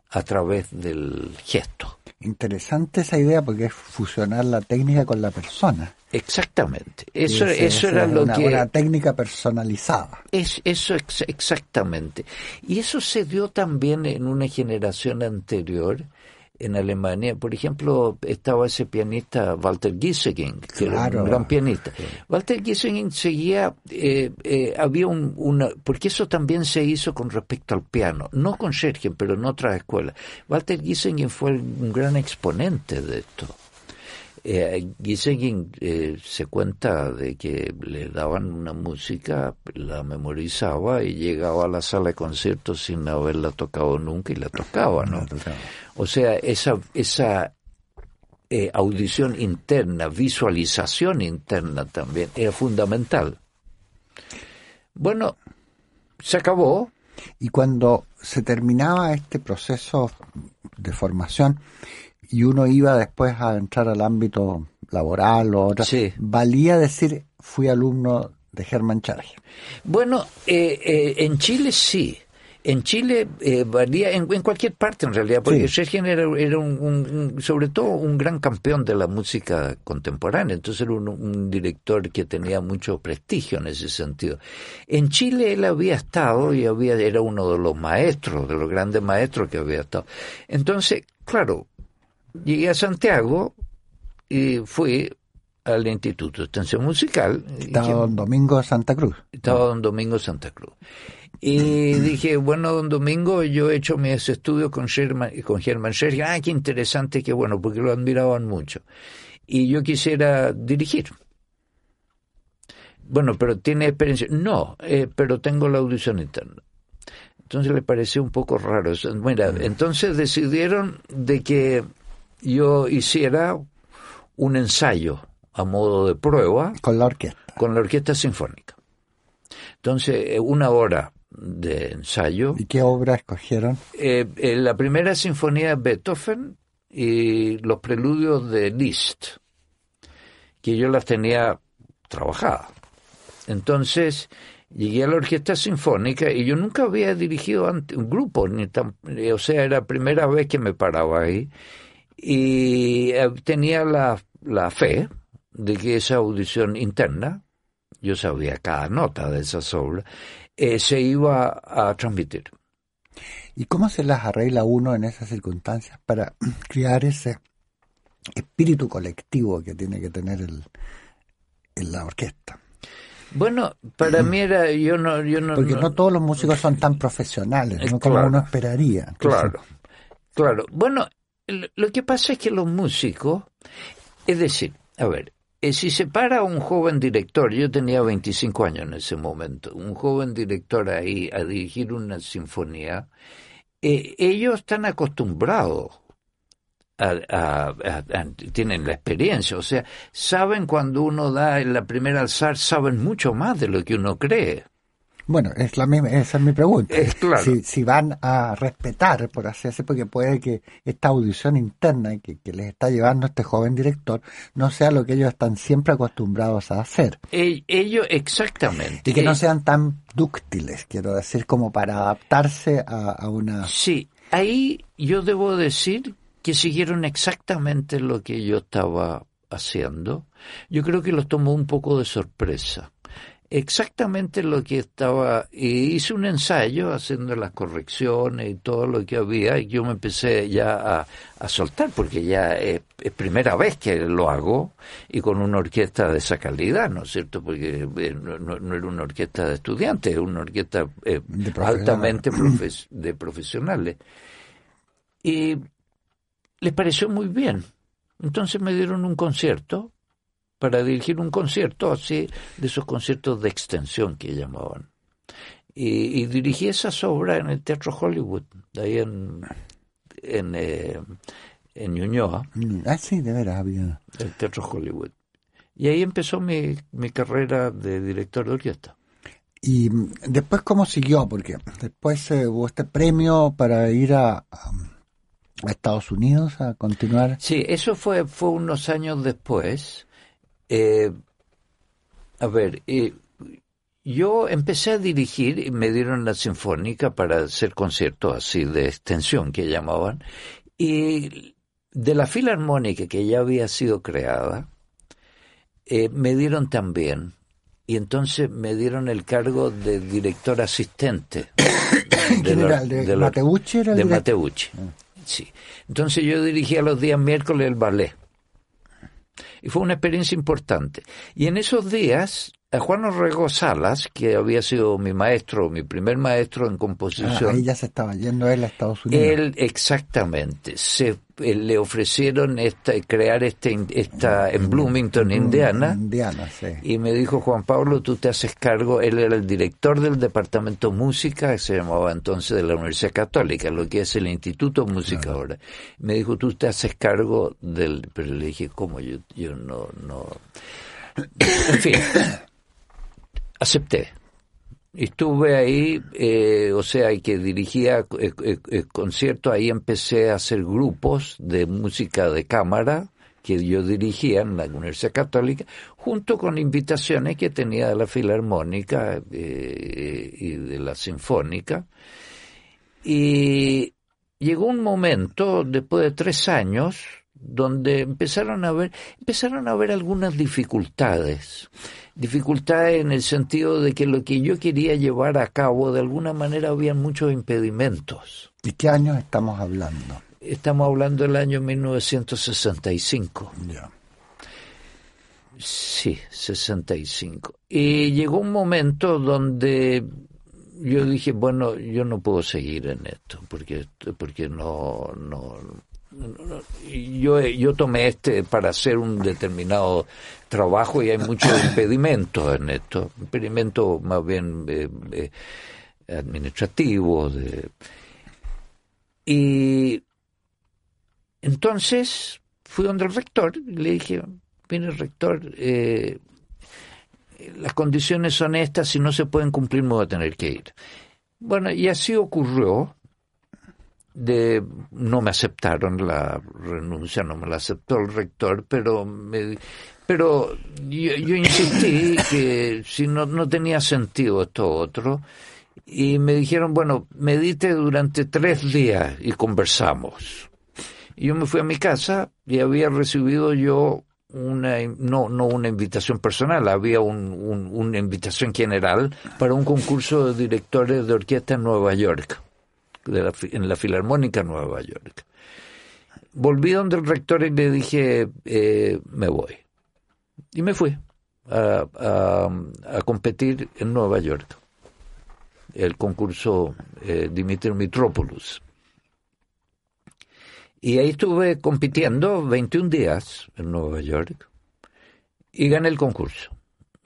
a través del gesto. Interesante esa idea porque es fusionar la técnica con la persona. Exactamente. Eso, eso era lo que. Una técnica personalizada. Es, eso exactamente. Y eso se dio también en una generación anterior en Alemania, por ejemplo, estaba ese pianista Walter Gissing, que era un gran pianista. Walter Gissing seguía, eh, eh, había un, una, porque eso también se hizo con respecto al piano, no con Schergen, pero en otras escuelas. Walter Gissing fue un gran exponente de esto. Eh, eh, se cuenta de que le daban una música, la memorizaba y llegaba a la sala de conciertos sin haberla tocado nunca y la tocaba, ¿no? O sea, esa, esa eh, audición interna, visualización interna también era fundamental. Bueno, se acabó. Y cuando se terminaba este proceso de formación, y uno iba después a entrar al ámbito laboral o otra, valía decir fui alumno de Germán Charge. Bueno, eh, eh, en Chile sí. En Chile eh, valía, en, cualquier parte en realidad, porque sí. era, un, sobre todo un gran campeón de la música contemporánea, entonces era un, director que tenía mucho prestigio en ese sentido. En Chile él había estado y había, era uno de los maestros, de los grandes maestros que había estado. Entonces, claro, llegué a Santiago y fui al Instituto de Extensión Musical. Estaba don Domingo Santa Cruz. Estaba don Domingo Santa Cruz. Y dije, bueno, don Domingo, yo he hecho mis estudios con Sherman, con Germán Scherger. Ah, qué interesante, qué bueno, porque lo admiraban mucho. Y yo quisiera dirigir. Bueno, pero tiene experiencia. No, eh, pero tengo la audición interna. Entonces le pareció un poco raro. Mira, mm. entonces decidieron de que yo hiciera un ensayo a modo de prueba. Con la orquesta. Con la orquesta sinfónica. Entonces, eh, una hora de ensayo. ¿Y qué obra escogieron? Eh, eh, la primera sinfonía de Beethoven y los preludios de Liszt, que yo las tenía trabajadas. Entonces, llegué a la orquesta sinfónica y yo nunca había dirigido un grupo, ni o sea, era la primera vez que me paraba ahí y eh, tenía la, la fe de que esa audición interna, yo sabía cada nota de esas obras, eh, se iba a transmitir. ¿Y cómo se las arregla uno en esas circunstancias para crear ese espíritu colectivo que tiene que tener el, la orquesta? Bueno, para mí era, yo no, yo no. Porque no, todos los músicos son tan profesionales, no como uno esperaría. Claro, claro. Bueno, lo que pasa es que los músicos, es decir, a ver, eh, si se para un joven director, yo tenía 25 años en ese momento, un joven director ahí a dirigir una sinfonía, eh, ellos están acostumbrados tienen la experiencia, o sea, saben cuando uno da en la primera alzar, saben mucho más de lo que uno cree. Bueno, es la misma, esa es mi pregunta. Es claro. si, van a respetar, por así decirlo, porque puede que esta audición interna que, que, les está llevando este joven director no sea lo que ellos están siempre acostumbrados a hacer. ellos, exactamente. Y que no sean tan dúctiles, quiero decir, como para adaptarse a, a una... Sí, ahí yo debo decir que siguieron exactamente lo que yo estaba haciendo, yo creo que los tomó un poco de sorpresa. Exactamente lo que estaba, y hice un ensayo haciendo las correcciones y todo lo que había, y yo me empecé ya a, soltar, porque ya es, primera vez que lo hago, y con una orquesta de esa calidad, ¿no es cierto? Porque eh, no, era una orquesta de estudiantes, era una orquesta eh, altamente de profesionales. Y les pareció muy bien. Entonces me dieron un concierto para dirigir un concierto así, de esos conciertos de extensión que llamaban. Y, dirigí esas obras en el Teatro Hollywood, ahí en, en, eh, en Ñuñoa. Ah, sí, de veras había. El Teatro Hollywood. Y ahí empezó mi, mi carrera de director de orquesta. ¿Y después cómo siguió? Porque después eh, hubo este premio para ir a a Estados Unidos a continuar. Sí, eso fue, fue unos años después. Eh, a ver, eh, yo empecé a dirigir y me dieron la sinfónica para hacer conciertos así de extensión que llamaban. Y de la filarmónica que ya había sido creada, eh, me dieron también. Y entonces me dieron el cargo de director asistente. de, de, de, Mateucci de Mateucci. Ah. Sí. Entonces yo dirigía los días miércoles el ballet. Y fue una experiencia importante. Y en esos días a Juan Orrego Salas, que había sido mi maestro, mi primer maestro en composición. Ah, ahí ya se estaba yendo él a Estados Unidos. Él, exactamente. Se, eh, le ofrecieron esta, crear este, esta en Bloomington, Indiana. Indiana, sí. Y me dijo, Juan Pablo, tú te haces cargo. Él era el director del departamento música, que se llamaba entonces de la Universidad Católica, lo que es el Instituto de Música ahora. Me dijo, tú te haces cargo del. Pero le dije, ¿cómo? Yo, yo no, no. En fin acepté. Estuve ahí, eh, o sea, que dirigía eh, eh, conciertos, ahí empecé a hacer grupos de música de cámara que yo dirigía en la Universidad Católica, junto con invitaciones que tenía de la Filarmónica y de la Sinfónica. Y llegó un momento, después de tres años, donde empezaron a ver, empezaron a ver algunas dificultades dificultades en el sentido de que lo que yo quería llevar a cabo, de alguna manera había muchos impedimentos. ¿Y qué años estamos hablando? Estamos hablando del año 1965. Ya. Sí, 65. Y llegó un momento donde yo dije, bueno, yo no puedo seguir en esto, porque, porque no, no, yo, yo tomé este para hacer un determinado trabajo y hay muchos impedimentos en esto, impedimentos más bien eh, eh, administrativos. De, y entonces fui donde el rector y le dije, mire rector, eh, las condiciones son estas, si no se pueden cumplir me voy a tener que ir. Bueno, y así ocurrió. De, no me aceptaron la renuncia, no me la aceptó el rector, pero me, pero yo, yo insistí que si no, no tenía sentido esto otro, y me dijeron, bueno, medite durante tres días y conversamos. Y yo me fui a mi casa y había recibido yo una, no, no una invitación personal, había un, una invitación general para un concurso de directores de orquesta en Nueva York, de en la Filarmónica Nueva York. Volví donde el rector y le dije, eh, me voy. Y me fui a, a, competir en Nueva York, el concurso eh, Dimitri Mitropoulos. Y ahí estuve compitiendo 21 días en Nueva York y gané el concurso.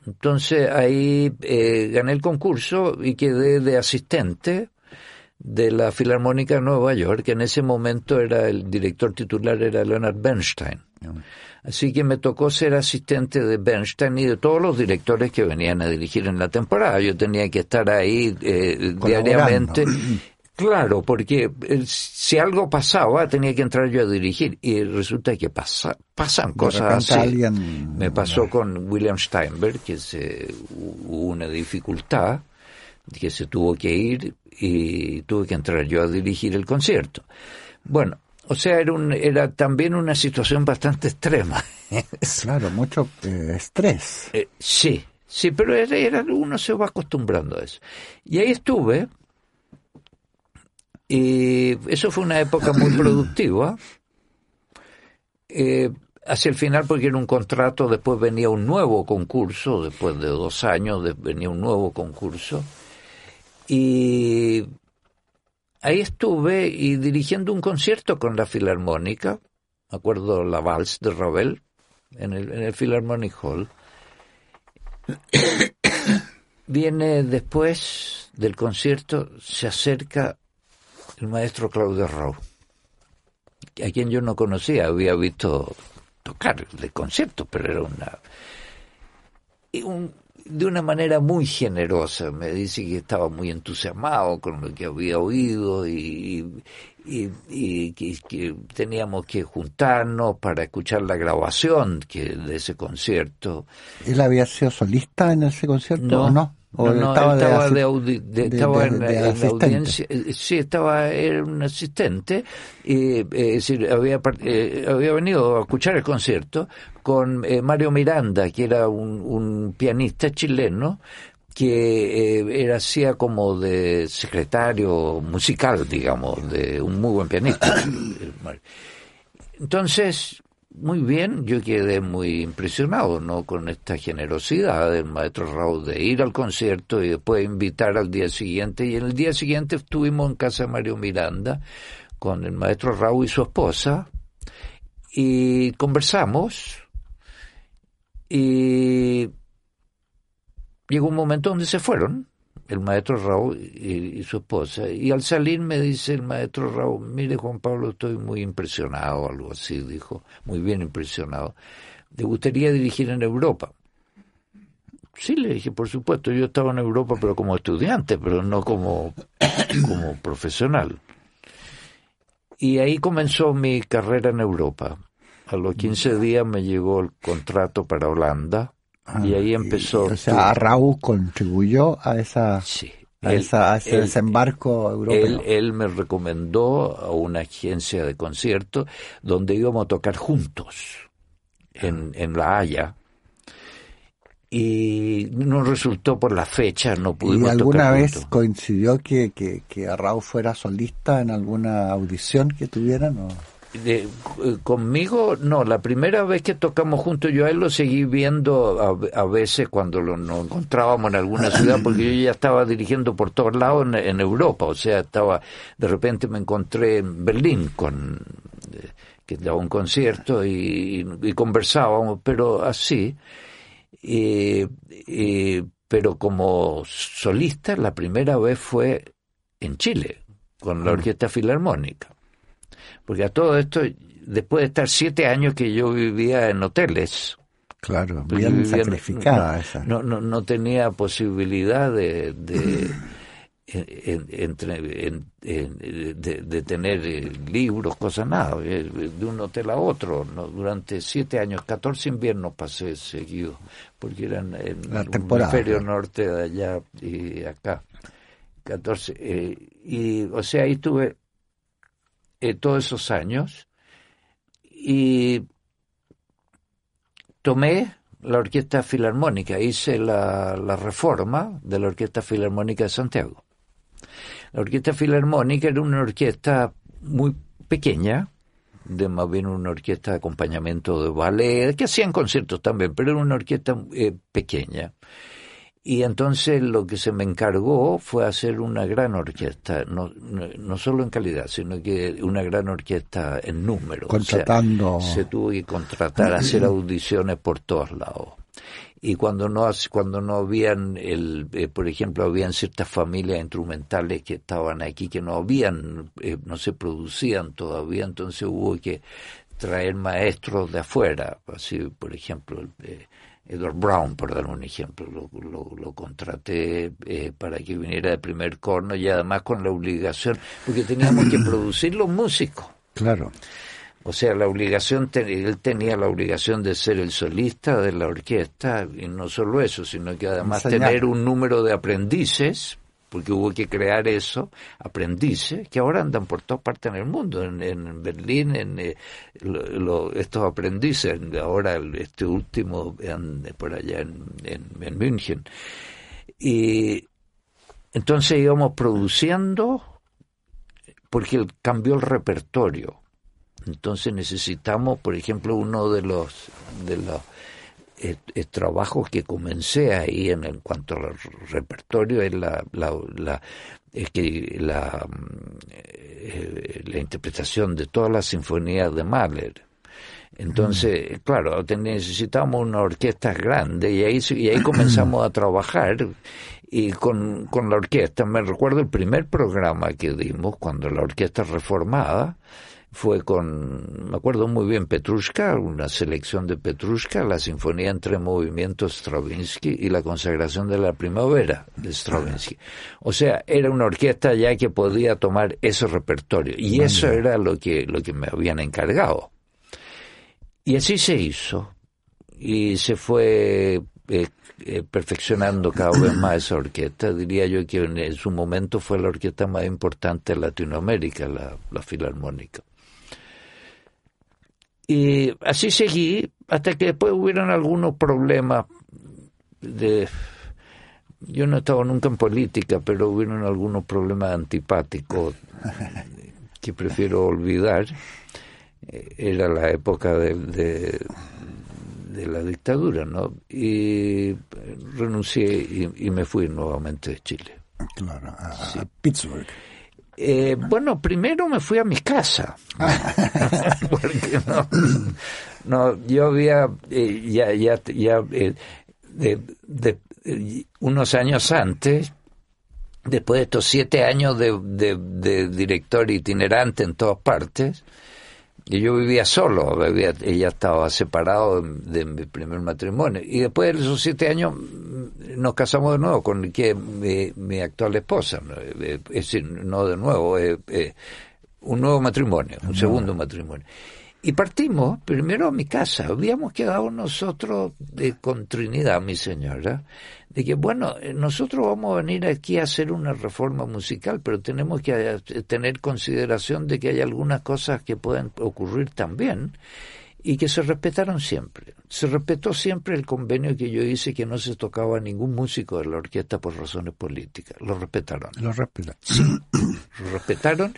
Entonces ahí eh, gané el concurso y quedé de asistente de la Filarmónica de Nueva York, que en ese momento era el director titular era Leonard Bernstein. Así que me tocó ser asistente de Bernstein y de todos los directores que venían a dirigir en la temporada. Yo tenía que estar ahí eh, diariamente Claro, porque eh, si algo pasaba tenía que entrar yo a dirigir y resulta que pasa, pasan cosas así. Me pasó con William Steinberg que se, hubo una dificultad que se tuvo que ir y tuve que entrar yo a dirigir el concierto. Bueno, o sea, era, un, era también una situación bastante extrema. claro, mucho eh, estrés. Eh, sí, sí, pero era, uno se va acostumbrando a eso. Y ahí estuve y eso fue una época muy productiva. Eh, hacia el final, porque era un contrato, después venía un nuevo concurso, después de dos años venía un nuevo concurso. Y ahí estuve y dirigiendo un concierto con la Filarmónica, me acuerdo la Vals de Ravel, en el, en el Philharmonic Hall. Viene después del concierto, se acerca el maestro Claudio Rau, a quien yo no conocía, había visto tocar de concierto, pero era una... de una manera muy generosa, me dice que estaba muy entusiasmado con lo que había oído y, y, que, teníamos que juntarnos para escuchar la grabación que, de ese concierto. ¿Él había sido solista en ese concierto no, o no? No, estaba, de, estaba en, la audiencia, eh, sí, estaba, era un asistente, y, eh, decir, había, eh, había venido a escuchar el concierto con Mario Miranda, que era un, un pianista chileno, que era hacía como de secretario musical, digamos, de un muy buen pianista. Entonces, muy bien, yo quedé muy impresionado, ¿no? Con esta generosidad del maestro Raúl de ir al concierto y después invitar al día siguiente. Y en el día siguiente estuvimos en casa de Mario Miranda con el maestro Raúl y su esposa y conversamos y llegó un momento donde se fueron el maestro Raúl y, su esposa. Y al salir me dice el maestro Raúl, mire Juan Pablo, estoy muy impresionado, algo así, dijo, muy bien impresionado. ¿Te gustaría dirigir en Europa? Sí, le dije, por supuesto, yo estaba en Europa, pero como estudiante, pero no como, como profesional. Y ahí comenzó mi carrera en Europa. A los 15 días me llegó el contrato para Holanda y ahí empezó. o sea, Raúl contribuyó a esa. A, esa, ese desembarco europeo. Él, me recomendó a una agencia de conciertos donde íbamos a tocar juntos en, en La Haya y no resultó por la fecha, no pudimos ¿Y alguna vez coincidió que, que, que Raúl fuera solista en alguna audición que tuvieran? De, conmigo, no, la primera vez que tocamos juntos, yo a él lo seguí viendo a, veces cuando lo, nos encontrábamos en alguna ciudad, porque yo ya estaba dirigiendo por todos lados en, Europa, o sea, estaba, de repente me encontré en Berlín con, eh, que daba un concierto y, conversábamos, pero así, pero como solista, la primera vez fue en Chile, con la mm. Orquesta Filarmónica porque a todo esto, después de estar siete años que yo vivía en hoteles, Claro, bien sacrificada no, esa. No, no, no, tenía posibilidad de, de, de, tener eh, libros, cosas nada, eh, de un hotel a otro. Durante siete años, catorce inviernos pasé seguido, porque eran en el hemisferio norte de allá y acá. catorce eh, y, o sea, ahí tuve eh, todos esos años y tomé la Orquesta Filarmónica, hice la, la, reforma de la Orquesta Filarmónica de Santiago. La Orquesta Filarmónica era una orquesta muy pequeña, de más bien una orquesta de acompañamiento de ballet, que hacían conciertos también, pero era una orquesta eh, pequeña. Y entonces lo que se me encargó fue hacer una gran orquesta, no, no, solo en calidad, sino que una gran orquesta en número. Contratando. se tuvo que contratar, hacer audiciones por todos lados. Y cuando no, cuando no habían, el, eh, por ejemplo, habían ciertas familias instrumentales que estaban aquí que no habían, eh, no se producían todavía, entonces hubo que traer maestros de afuera, así, por ejemplo, eh, Edward Brown, por dar un ejemplo, lo, lo, contraté eh, para que viniera de primer corno y además con la obligación, porque teníamos que producir los músicos. Claro. O sea, la obligación, él tenía la obligación de ser el solista de la orquesta, y no solo eso, sino que además tener un número de aprendices porque hubo que crear eso, aprendices, que ahora andan por todas partes en el mundo, en, Berlín, en eh, estos aprendices, ahora este último por allá en, en, München. Y entonces íbamos produciendo, porque cambió el repertorio. Entonces necesitamos, por ejemplo, uno de los de los el, trabajo que comencé ahí en, en, cuanto al repertorio es la, la, es que la, eh, la interpretación de todas las sinfonías de Mahler. Entonces, mm. claro, necesitamos una orquesta grande y ahí, y ahí comenzamos a trabajar y con, con la orquesta. Me recuerdo el primer programa que dimos cuando la orquesta reformada fue con, me acuerdo muy bien, Petrushka, una selección de Petrushka, la sinfonía entre movimientos Stravinsky y la consagración de la primavera de Stravinsky. O sea, era una orquesta ya que podía tomar ese repertorio y eso era lo que, lo que me habían encargado. Y así se hizo y se fue eh, eh, perfeccionando cada vez más esa orquesta. Diría yo que en, su momento fue la orquesta más importante de Latinoamérica, la, la Filarmónica. Y así seguí hasta que después hubieron algunos problemas de... Yo no he estado nunca en política, pero hubieron algunos problemas antipáticos que prefiero olvidar. Era la época de, de, la dictadura, ¿no? Y renuncié y, me fui nuevamente de Chile. Claro, a Pittsburgh. Eh, bueno, primero me fui a mi casa. Porque no, yo había eh, ya, ya, ya eh, de, unos años antes, después de estos siete años de, de director itinerante en todas partes, y yo vivía solo, ella estaba separado de, mi primer matrimonio. Y después de esos siete años mm, nos casamos de nuevo con que mi, actual esposa, es decir, no de nuevo, eh, eh, un nuevo matrimonio, un segundo matrimonio. Y partimos primero a mi casa. Habíamos quedado nosotros de, con Trinidad, mi señora, de que, bueno, eh, nosotros vamos a venir aquí a hacer una reforma musical, pero tenemos que eh, tener consideración de que hay algunas cosas que pueden ocurrir también y que se respetaron siempre. Se respetó siempre el convenio que yo hice que no se tocaba a ningún músico de la orquesta por razones políticas. Lo respetaron. Lo respetaron. Sí, lo respetaron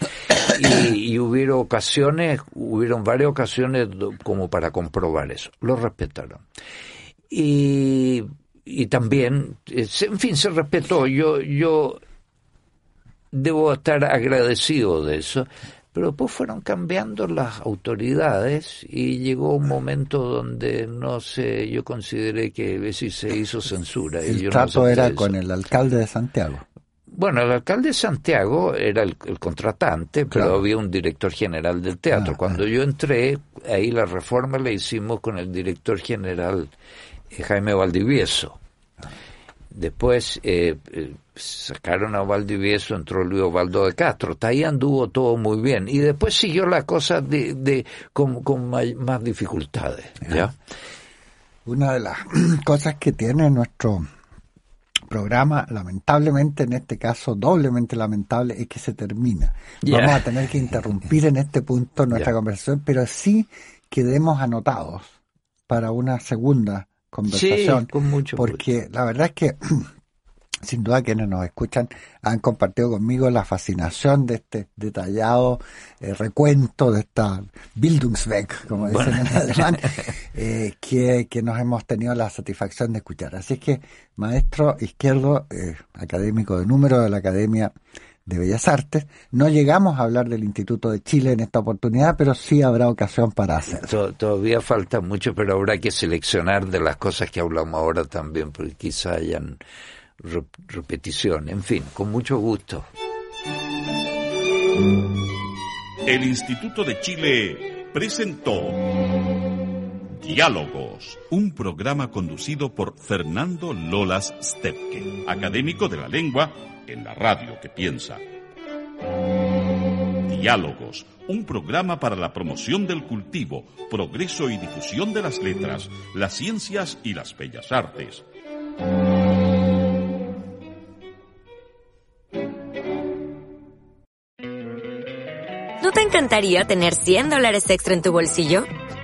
y, y hubieron ocasiones, hubieron varias ocasiones como para comprobar eso. Lo respetaron. Y, y también, en fin, se respetó. Yo, yo debo estar agradecido de eso pero después fueron cambiando las autoridades y llegó un momento donde no sé, yo consideré que si se hizo censura. El trato era con el alcalde de Santiago. Bueno, el alcalde de Santiago era el, contratante, pero había un director general del teatro. Ah, Cuando ah. yo entré, ahí la reforma la hicimos con el director general eh, Jaime Valdivieso. Después eh, eh, sacaron a Valdivieso, entró Luis Ovaldo de Castro. Ahí anduvo todo muy bien. Y después siguió la cosa de, de con, con más dificultades. ¿ya? Una de las cosas que tiene nuestro programa, lamentablemente en este caso, doblemente lamentable, es que se termina. Vamos a tener que interrumpir en este punto nuestra conversación, pero sí quedemos anotados para una segunda conversación. con mucho porque la verdad es que sin duda quienes nos escuchan han compartido conmigo la fascinación de este detallado eh, recuento de esta Bildungsweg, como dicen en alemán, eh, que, que, nos hemos tenido la satisfacción de escuchar. Así es que, maestro izquierdo, eh, académico de número de la Academia de Bellas Artes. No llegamos a hablar del Instituto de Chile en esta oportunidad, pero sí habrá ocasión para hacerlo. Todavía falta mucho, pero habrá que seleccionar de las cosas que hablamos ahora también, porque quizá hayan repetición. En fin, con mucho gusto. El Instituto de Chile presentó Diálogos, un programa conducido por Fernando Lolas Stepke, académico de la lengua en la radio que piensa. Diálogos, un programa para la promoción del cultivo, progreso y difusión de las letras, las ciencias y las bellas artes. ¿No te encantaría tener 100 dólares extra en tu bolsillo?